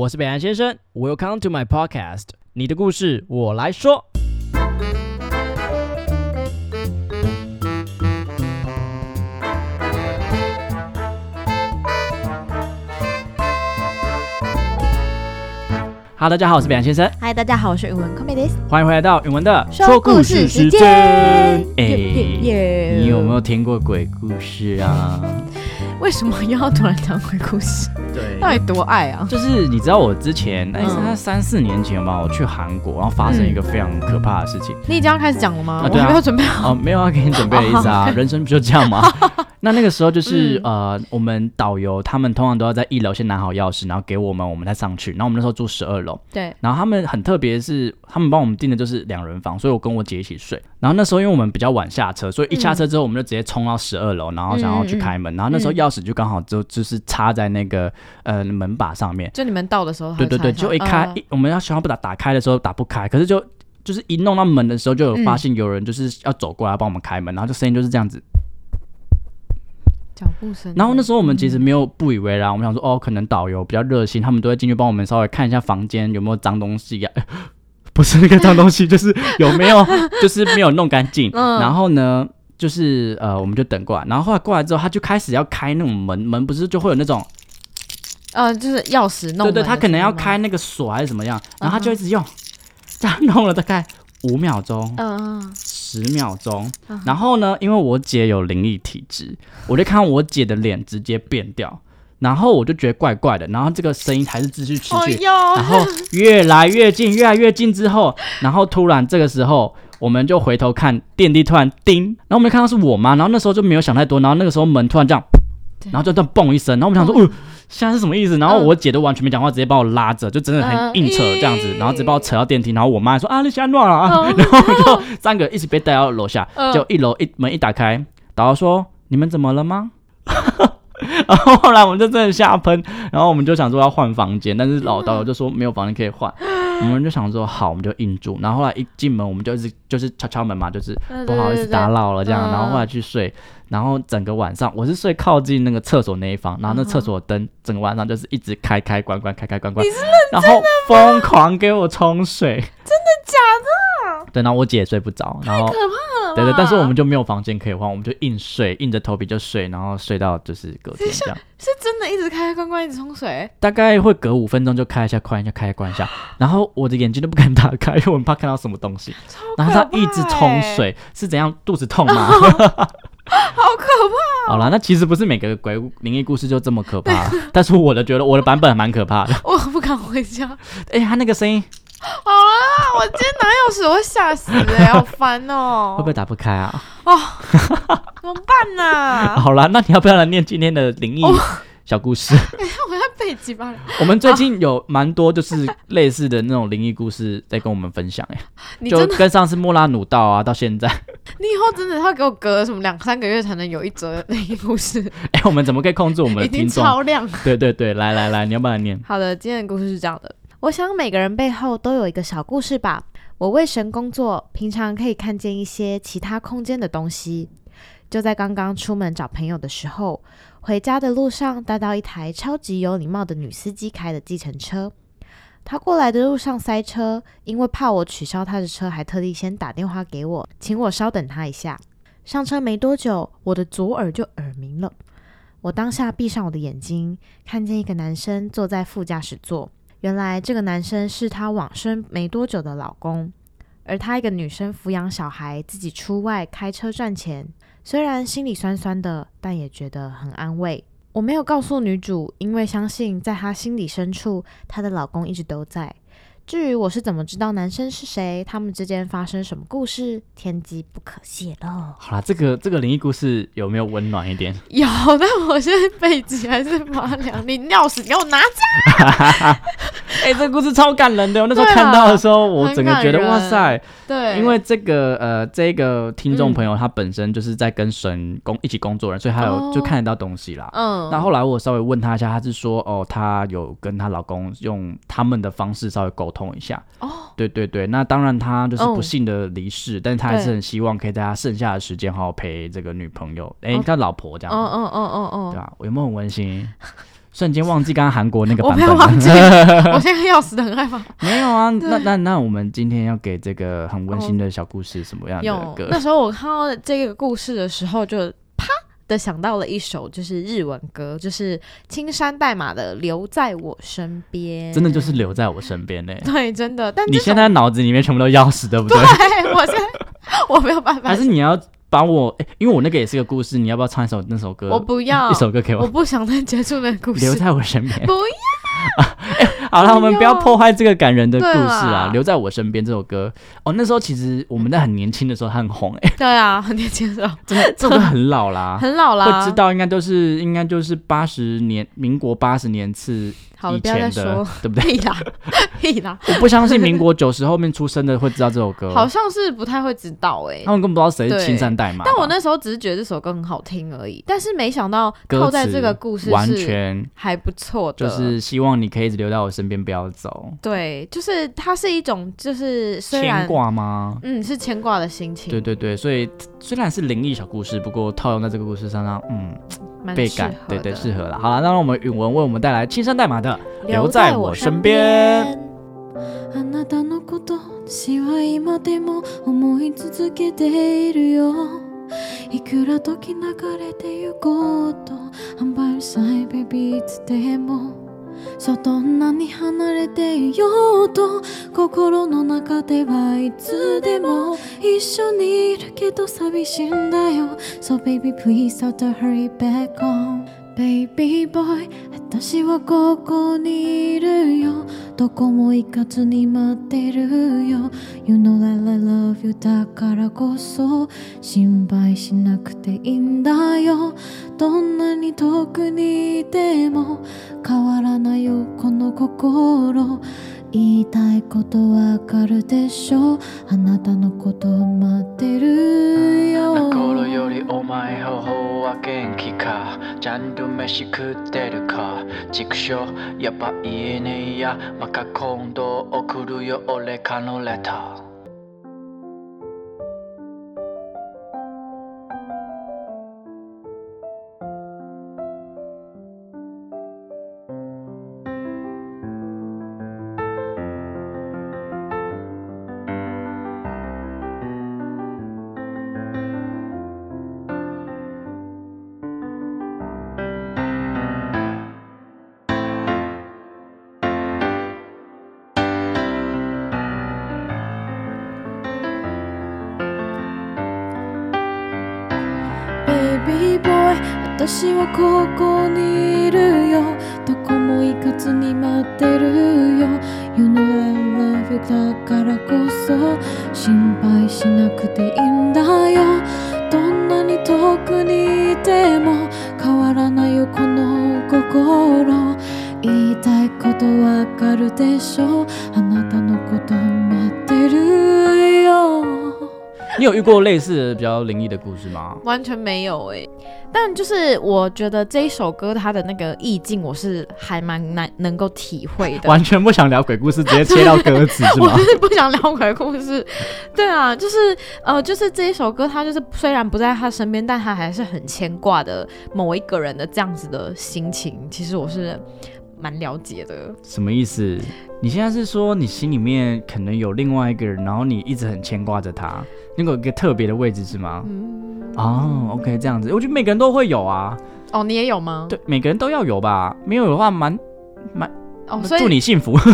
我是北岸先生，Welcome to my podcast，你的故事我来说。哈，大家好，我是北洋先生，嗨，大家好，我是语文 Comedies，欢迎回来到允文的说故事时间。哎你有没有听过鬼故事啊？为什么又要突然讲鬼故事？对到底多爱啊？就是你知道我之前哎，嗯三三四年前吧，我去韩国，然后发生一个非常可怕的事情。你已经要开始讲了吗？啊对啊我还没有准备好。哦，没有要给你准备的意思啊，人生不就这样吗？那那个时候就是、嗯呃，我们导游他们通常都要在一楼先拿好钥匙，然后给我们，我们再上去。然后我们那时候住十二楼，对，然后他们很特别是，他们帮我们订的就是两人房，所以我跟我姐一起睡。然后那时候因为我们比较晚下车，所以一下车之后我们就直接冲到十二楼，然后想要去开门。然后那时候钥匙就刚好就就是插在那个呃门把上面。就你们到的时候，对对对，就一开、我们要想要不打打开的时候打不开，可是就就是一弄到门的时候，就有发现有人就是要走过来帮我们开门，然后就声音就是这样子。脚步声。然后那时候我们其实没有不以为然，我们想说哦，可能导游比较热心，他们都会进去帮我们稍微看一下房间有没有脏东西呀、不是那个脏东西，就是有没有 就是没有弄干净。嗯然后呢，就是呃，我们就等过来，然后后来过来之后，他就开始要开那种门，门不是就会有那种呃，就是钥匙弄。对对，他可能要开那个锁还是怎么样，然后他就一直用，这样弄了大概五秒钟、嗯。嗯十秒钟。嗯，然后呢，因为我姐有灵异体质，我就看到我姐的脸直接变掉，然后我就觉得怪怪的，然后这个声音还是继续持续，哦，然后越来越近，越来越近之后，然后突然这个时候。我们就回头看电梯，突然叮，然后我们就看到是我妈，然后那时候就没有想太多，然后那个时候门突然这样，然后就这样嘣一声，然后我们想说，现在是什么意思？然后嗯。我姐都完全没讲话，直接把我拉着，就真的很嗯。硬扯这样子，然后直接把我扯到电梯，然后我妈说啊，你现在乱了啊，嗯 然后就三个一起被带到楼下，嗯。就一楼一门一打开，导游说你们怎么了吗？然后后来我们就真的吓喷，然后我们就想说要换房间，但是老导游就说没有房间可以换，我们就想说好，我们就硬住。然后后来一进门，我们就一直就是敲敲门嘛，就是不好意思打。扰了这样。嗯然后后来去睡，然后整个晚上我是睡靠近那个厕所那一方，然后那厕所灯整个晚上就是一直开开关关开开关关，然后疯狂给我冲水，真的假的？对，然后我姐也睡不着，然后可怕了。对对，但是我们就没有房间可以换，我们就硬睡，硬着头皮就睡，然后睡到就是隔天这样。是真的一直开开关关，一直冲水。大概会隔五分钟就开一下关一下开一下关一下，然后我的眼睛都不敢打开，因为我很怕看到什么东西。然后他一直冲水，是怎样？肚子痛吗？好可怕！好啦，那其实不是每个鬼灵异故事就这么可怕，但是我的觉得我的版本蛮可怕的。我不敢回家。哎、他那个声音好啦，我今天拿钥匙，我会吓死哎、好烦哦、会不会打不开啊？哦怎么办呢、好啦，那你要不要来念今天的灵异哦小故事？我要背几巴了。我们最近有蛮多就是类似的那种灵异故事在跟我们分享、哎，就跟上次莫拉努道啊，到现在，你以后真的要给我隔什么两三个月才能有一则灵异故事，哎、我们怎么可以控制我们的听众？超亮。对对对，来来来，你要不要来念？好的，今天的故事是这样的。我想每个人背后都有一个小故事吧。我为神工作，平常可以看见一些其他空间的东西。就在刚刚出门找朋友的时候，回家的路上搭到一台超级有礼貌的女司机开的计程车。她过来的路上塞车，因为怕我取消她的车，还特地先打电话给我，请我稍等她一下。上车没多久，我的左耳就耳鸣了。我当下闭上我的眼睛，看见一个男生坐在副驾驶座。原来这个男生是她往生没多久的老公，而她一个女生抚养小孩，自己出外开车赚钱。虽然心里酸酸的，但也觉得很安慰。我没有告诉女主，因为相信在她心里深处，她的老公一直都在。至于我是怎么知道男生是谁，他们之间发生什么故事，天机不可泄露。好啦，这个这个灵异故事有没有温暖一点？有，但我现在背脊还是发凉。你钥匙给我拿着。哎、这个故事超感人的。我那时候看到的时候，我整个觉得哇塞，对，因为这个呃，这个听众朋友他本身就是在跟神工一起工作人，所以他有哦就看得到东西啦。嗯，那后来我稍微问他一下，他是说哦，他有跟他老公用他们的方式稍微沟通一下。哦，对对对，那当然他就是嗯不幸的离世，但是他还是很希望可以在他剩下的时间好好陪这个女朋友，哎、哦她老婆这样。嗯嗯嗯嗯嗯，对啊，我有没有很温馨？瞬间忘记刚刚韩国那个版本我没有忘记。我现在要死的很害怕。没有啊，那那那我们今天要给这个很温馨的小故事什么样的有歌？那时候我看到这个故事的时候，就啪的想到了一首就是日文歌，就是青山代码的《留在我身边》，真的就是留在我身边嘞。对，真的。但你现在脑子里面全部都钥匙，对不对？对我现在我没有办法 还，是你要把我、诶因为我那个也是个故事，你要不要唱一首那首歌？我不要一首歌给我，我不想再结束那个故事。留在我身边。不 好了，我们不要破坏这个感人的故事啊！留在我身边这首歌，哦，那时候其实我们在很年轻的时候，它很红、哎，对啊，很年轻的时候，真的，这首歌很老啦，很老啦。不知道应该都是应该就是八十年，民国八十年次，以前的说，对不对？屁啦，屁啦，我不相信民国九十后面出生的会知道这首歌，好像是不太会知道哎、他们根本不知道谁是青山代码。但我那时候只是觉得这首歌很好听而已，但是没想到靠在这个故事完全还不错的，就是希望你可以一直留在我身边，不要走。对，就是它是一种就是虽牵然挂吗？嗯是牵挂的心情，对对对，所以虽然是灵异小故事，不过套用在这个故事上上，嗯，蛮倍感适合，对对，的适合了。好了，那让我们允文为我们带来青山代码的留在我身边。あなたのこと私は今でも思い続けているよいくら時流れてゆこうと I'm by your side baby いつでも そうどんなに離れていようと心の中ではいつでも一緒にいるけど寂しいんだよ。So baby please don't hurry back home Baby boy 私はここにいるよ。どこも行かずに待ってるよ。You know that I love you だからこそ。心配しなくていいんだよ。どんなに遠くにいても。変わらないよこの心。言いたいことわかるでしょ。あなたのこと待ってるよ。あの頃よりお前方法は元気か？ちゃんと飯食ってるか？畜生？やっぱ言えねえや。また今度送るよ。俺かのレターイボーイ私はここにいるよ。どこも行かずに待ってるよ。You know I love you だからこそ心配しなくていいんだよ。どんなに遠くにいても変わらないよこの心。言いたいことわかるでしょ。あなたのこと你有遇过类似的比较灵异的故事吗？完全没有哎、但就是我觉得这一首歌它的那个意境，我是还蛮难能够体会的。完全不想聊鬼故事，直接切到歌词是吗 我？是不想聊鬼故事，对啊，就是呃，就是这一首歌，它就是虽然不在他身边，但他还是很牵挂的某一个人的这样子的心情，其实我是蛮了解的。什么意思？你现在是说你心里面可能有另外一个人，然后你一直很牵挂着他，那个有一个特别的位置是吗？嗯，哦，OK，这样子，我觉得每个人都会有啊，哦，你也有吗？对，每个人都要有吧，没有的话蛮哦，所以祝你幸福。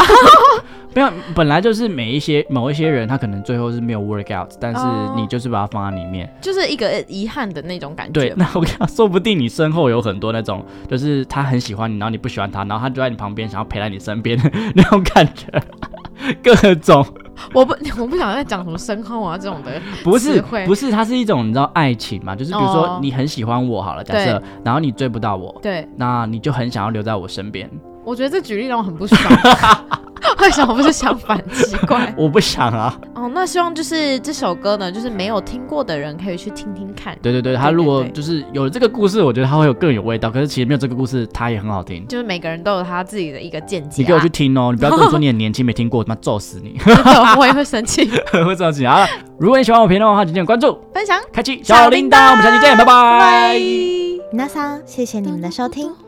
没有，本来就是每一些某一些人，他可能最后是没有 work out，但是哦你就是把它放在里面。就是一个遗憾的那种感觉对，那我跟你讲，说不定你身后有很多那种，就是他很喜欢你，然后你不喜欢他，然后他就在你旁边，想要陪在你身边的 那种感觉，各种我不，我不想再讲什么身后啊这种的。不是不是，它是一种你知道爱情嘛，就是比如说哦你很喜欢我好了，假设，然后你追不到我，对，那你就很想要留在我身边。我觉得这举例让我很不爽。为什么不是相反？奇怪。我不想啊，哦，那希望就是这首歌呢，就是没有听过的人可以去听听看。对对对，他如果就是有了这个故事，我觉得他会有更有味道。可是其实没有这个故事，它也很好听。就是每个人都有他自己的一个见解、啊。你给我去听哦，你不要跟我说你很年轻没听过，他妈揍死你，我也会生气。会揍死你啊！如果你喜欢我频道的话，请点关注，分享开启小铃铛，我们下期见，拜拜。拜。皆さん，谢谢你们的收听。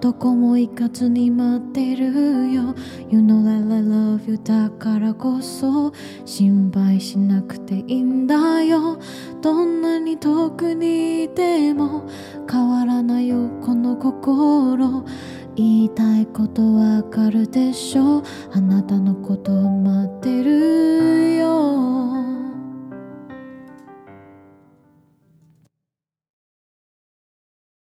どこも行かずに待ってるよ。You know that I love you だからこそ心配しなくていいんだよ。どんなに遠くにいても変わらないよこの心。言いたいことわかるでしょ。あなたのことを待ってるよ。